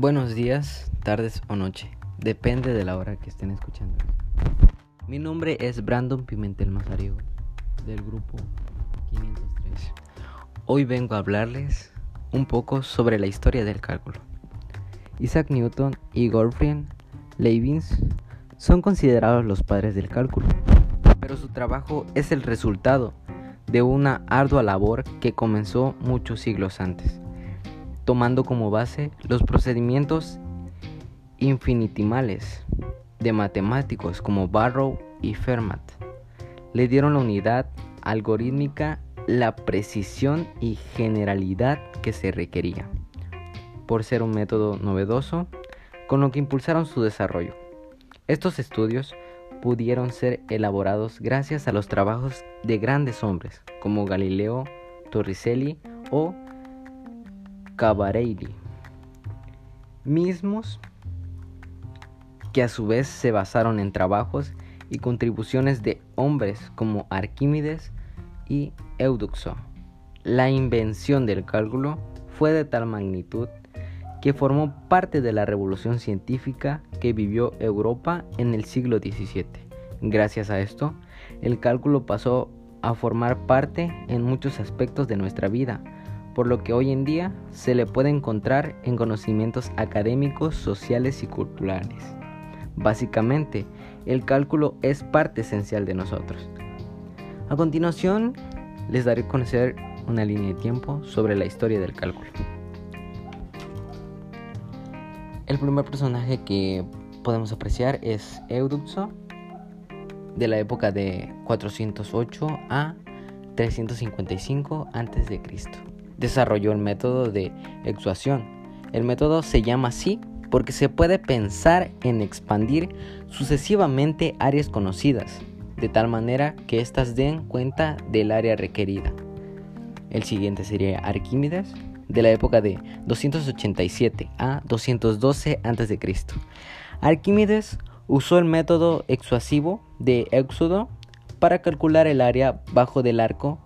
Buenos días, tardes o noche, depende de la hora que estén escuchando. Mi nombre es Brandon Pimentel Mazariego, del grupo 503. Hoy vengo a hablarles un poco sobre la historia del cálculo. Isaac Newton y Gottfried Leibniz son considerados los padres del cálculo, pero su trabajo es el resultado de una ardua labor que comenzó muchos siglos antes tomando como base los procedimientos infinitimales de matemáticos como Barrow y Fermat. Le dieron la unidad algorítmica, la precisión y generalidad que se requería, por ser un método novedoso, con lo que impulsaron su desarrollo. Estos estudios pudieron ser elaborados gracias a los trabajos de grandes hombres como Galileo, Torricelli o Cavareiri, mismos que a su vez se basaron en trabajos y contribuciones de hombres como Arquímedes y Eudoxo. La invención del cálculo fue de tal magnitud que formó parte de la revolución científica que vivió Europa en el siglo XVII. Gracias a esto, el cálculo pasó a formar parte en muchos aspectos de nuestra vida, por lo que hoy en día se le puede encontrar en conocimientos académicos, sociales y culturales. Básicamente, el cálculo es parte esencial de nosotros. A continuación, les daré a conocer una línea de tiempo sobre la historia del cálculo. El primer personaje que podemos apreciar es Eudoxo, de la época de 408 a 355 a.C desarrolló el método de exuación. El método se llama así porque se puede pensar en expandir sucesivamente áreas conocidas, de tal manera que éstas den cuenta del área requerida. El siguiente sería Arquímedes, de la época de 287 a 212 a.C. Arquímedes usó el método exuasivo de éxodo para calcular el área bajo del arco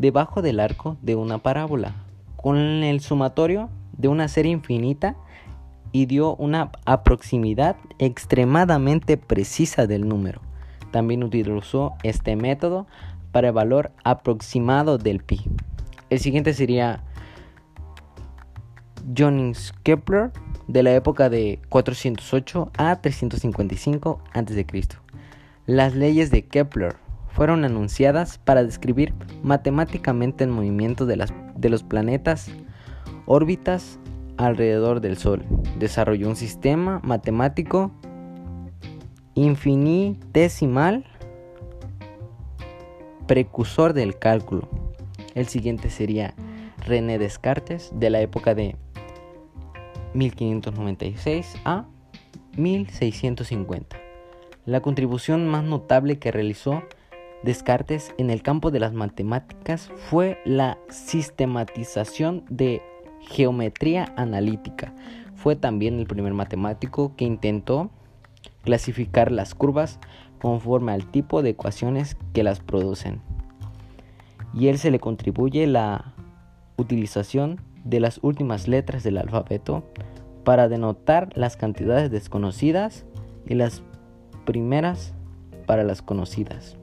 debajo del arco de una parábola, con el sumatorio de una serie infinita y dio una aproximidad extremadamente precisa del número. También utilizó este método para el valor aproximado del pi. El siguiente sería Johannes Kepler de la época de 408 a 355 a.C. Las leyes de Kepler fueron anunciadas para describir matemáticamente el movimiento de, las, de los planetas, órbitas alrededor del Sol. Desarrolló un sistema matemático infinitesimal precursor del cálculo. El siguiente sería René Descartes de la época de 1596 a 1650. La contribución más notable que realizó Descartes en el campo de las matemáticas fue la sistematización de geometría analítica. Fue también el primer matemático que intentó clasificar las curvas conforme al tipo de ecuaciones que las producen. Y él se le contribuye la utilización de las últimas letras del alfabeto para denotar las cantidades desconocidas y las primeras para las conocidas.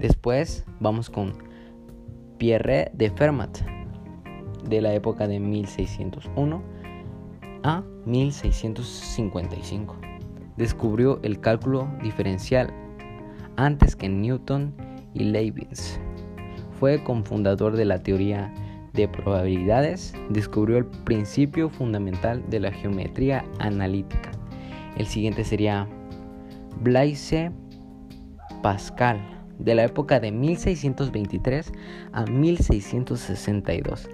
Después vamos con Pierre de Fermat, de la época de 1601 a 1655. Descubrió el cálculo diferencial antes que Newton y Leibniz. Fue cofundador de la teoría de probabilidades, descubrió el principio fundamental de la geometría analítica. El siguiente sería Blaise Pascal de la época de 1623 a 1662.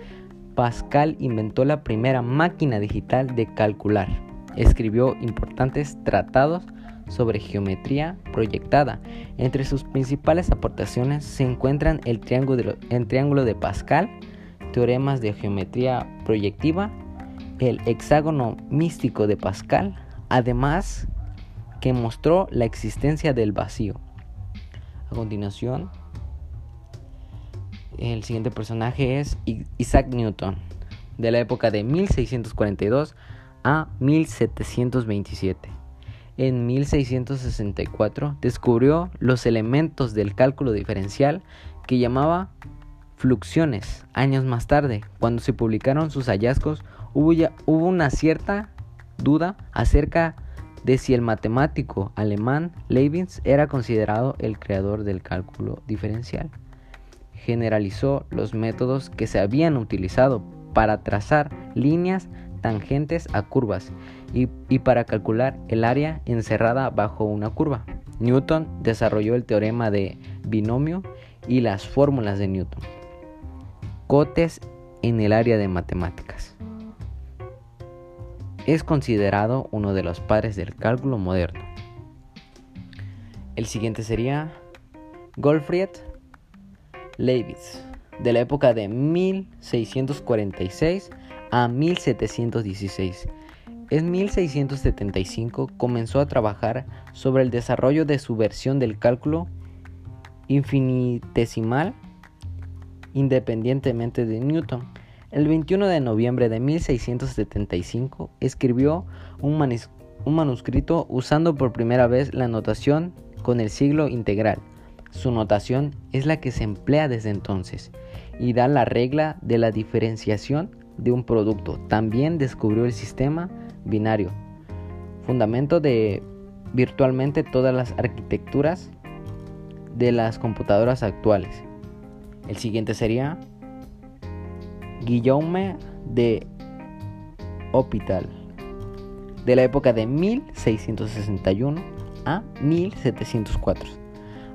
Pascal inventó la primera máquina digital de calcular. Escribió importantes tratados sobre geometría proyectada. Entre sus principales aportaciones se encuentran el triángulo, el triángulo de Pascal, teoremas de geometría proyectiva, el hexágono místico de Pascal, además que mostró la existencia del vacío. A continuación, el siguiente personaje es Isaac Newton. de la época de 1642 a 1727. En 1664 descubrió los elementos del cálculo diferencial que llamaba fluxiones. Años más tarde, cuando se publicaron sus hallazgos, hubo, hubo una cierta duda acerca de si el matemático alemán Leibniz era considerado el creador del cálculo diferencial. Generalizó los métodos que se habían utilizado para trazar líneas tangentes a curvas y, y, para calcular el área encerrada bajo una curva. Newton desarrolló el teorema de binomio y las fórmulas de Newton. Cotes en el área de matemáticas. Es considerado uno de los padres del cálculo moderno. El siguiente sería Gottfried Leibniz, de la época de 1646 a 1716. En 1675 comenzó a trabajar sobre el desarrollo de su versión del cálculo infinitesimal independientemente de Newton el 21 de noviembre de 1675 escribió un, manuscrito usando por primera vez la notación con el siglo integral. Su notación es la que se emplea desde entonces y da la regla de la diferenciación de un producto. También descubrió el sistema binario, fundamento de virtualmente todas las arquitecturas de las computadoras actuales. El siguiente sería Guillaume de Hospital, de la época de 1661 a 1704.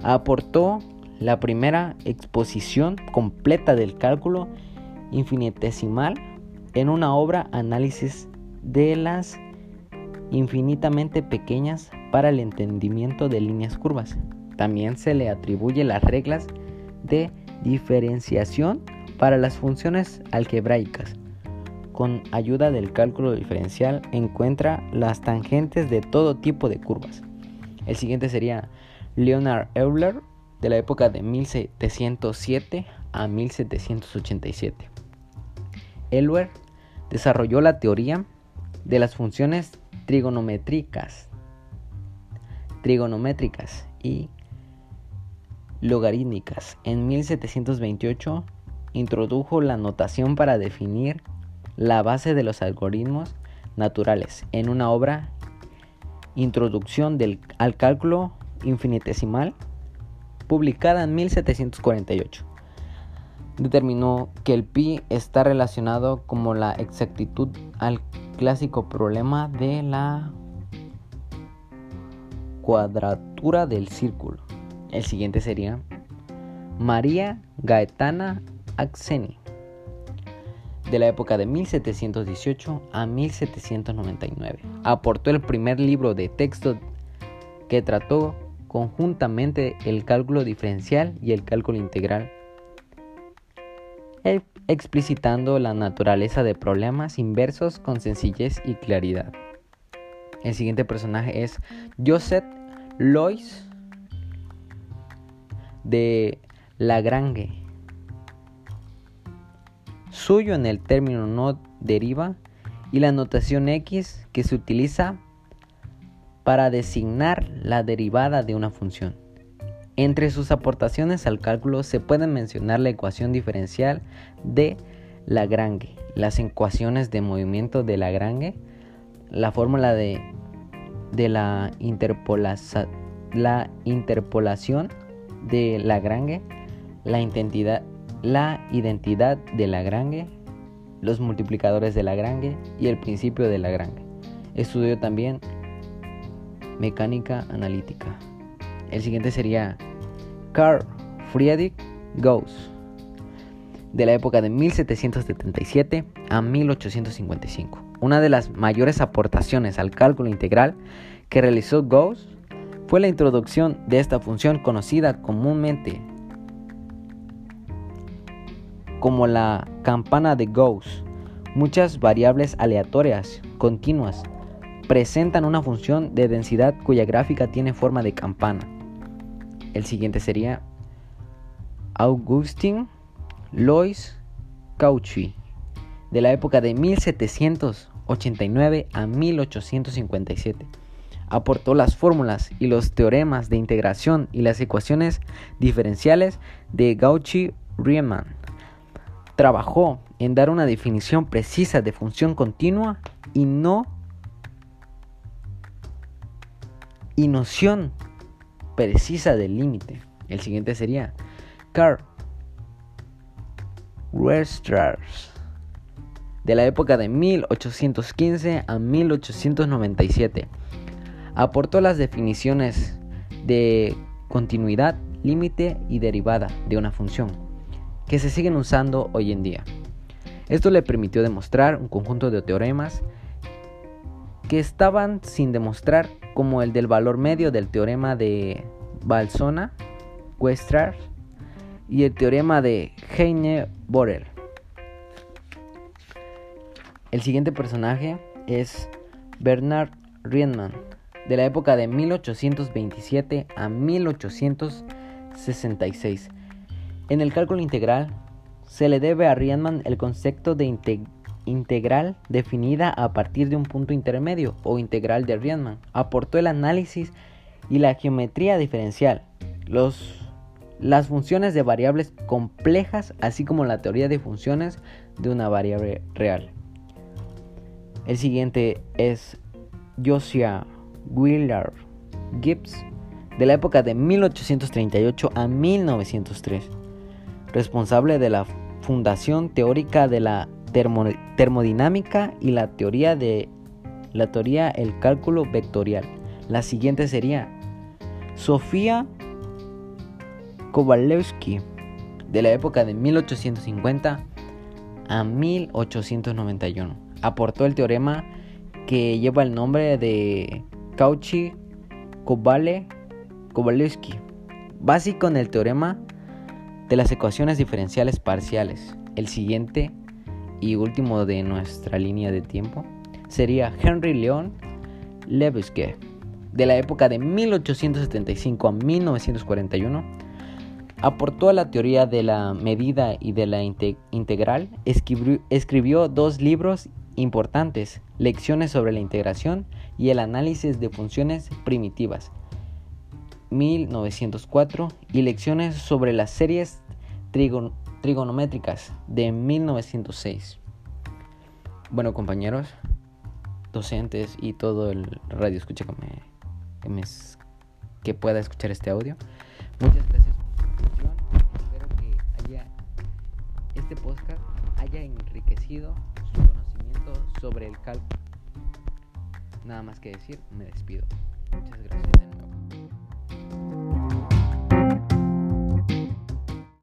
Aportó la primera exposición completa del cálculo infinitesimal en una obra Análisis de las infinitamente pequeñas para el entendimiento de líneas curvas. También se le atribuye las reglas de diferenciación para las funciones algebraicas, con ayuda del cálculo diferencial, encuentra las tangentes de todo tipo de curvas. El siguiente sería Leonard Euler, de la época de 1707 a 1787. Euler desarrolló la teoría de las funciones trigonométricas, trigonométricas y logarítmicas. En 1728 introdujo la notación para definir la base de los algoritmos naturales en una obra Introducción al cálculo infinitesimal publicada en 1748. Determinó que el pi está relacionado como la exactitud al clásico problema de la cuadratura del círculo. El siguiente sería María Gaetana Axeni, de la época de 1718 a 1799. Aportó el primer libro de texto que trató conjuntamente el cálculo diferencial y el cálculo integral, e explicitando la naturaleza de problemas inversos con sencillez y claridad. El siguiente personaje es Joseph Lois de Lagrange suyo en el término no deriva y la notación x que se utiliza para designar la derivada de una función. Entre sus aportaciones al cálculo se puede mencionar la ecuación diferencial de Lagrange, las ecuaciones de movimiento de Lagrange, la fórmula de, de la, la interpolación de Lagrange, la intensidad la identidad de Lagrange, los multiplicadores de Lagrange y el principio de Lagrange. Estudió también mecánica analítica. El siguiente sería Carl Friedrich Gauss, de la época de 1777 a 1855. Una de las mayores aportaciones al cálculo integral que realizó Gauss fue la introducción de esta función conocida comúnmente como la campana de Gauss. Muchas variables aleatorias continuas presentan una función de densidad cuya gráfica tiene forma de campana. El siguiente sería Augustin Lois Cauchy, de la época de 1789 a 1857. Aportó las fórmulas y los teoremas de integración y las ecuaciones diferenciales de Cauchy-Riemann. Trabajó en dar una definición precisa de función continua y no y noción precisa del límite. El siguiente sería Carl Weierstrass de la época de 1815 a 1897. Aportó las definiciones de continuidad, límite y derivada de una función, que se siguen usando hoy en día. Esto le permitió demostrar un conjunto de teoremas que estaban sin demostrar, como el del valor medio del teorema de Balsona, Weierstrass y el teorema de Heine-Borel. El siguiente personaje es Bernard Riemann, de la época de 1827 a 1866. En el cálculo integral se le debe a Riemann el concepto de integral definida a partir de un punto intermedio o integral de Riemann. Aportó el análisis y la geometría diferencial, las funciones de variables complejas, así como la teoría de funciones de una variable real. El siguiente es Josiah Willard Gibbs, de la época de 1838 a 1903, responsable de la fundación teórica de la termodinámica y la teoría de la teoría el cálculo vectorial. La siguiente sería Sofía Kowalewski, de la época de 1850 a 1891 aportó el teorema que lleva el nombre de Cauchy Kowale Kowalewski, básico en el teorema de las ecuaciones diferenciales parciales. El siguiente y último de nuestra línea de tiempo sería Henry Leon Lebesgue, de la época de 1875 a 1941 aportó a la teoría de la medida y de la integral, escribió, escribió, dos libros importantes, lecciones sobre la integración y el análisis de funciones primitivas, 1904, y lecciones sobre las series trigonométricas de 1906. Bueno compañeros, docentes y todo el radio escucha que, me, que, pueda escuchar este audio, muchas gracias por su atención. Espero que haya, este podcast haya enriquecido su conocimiento sobre el cálculo. Nada más que decir, me despido. Muchas gracias.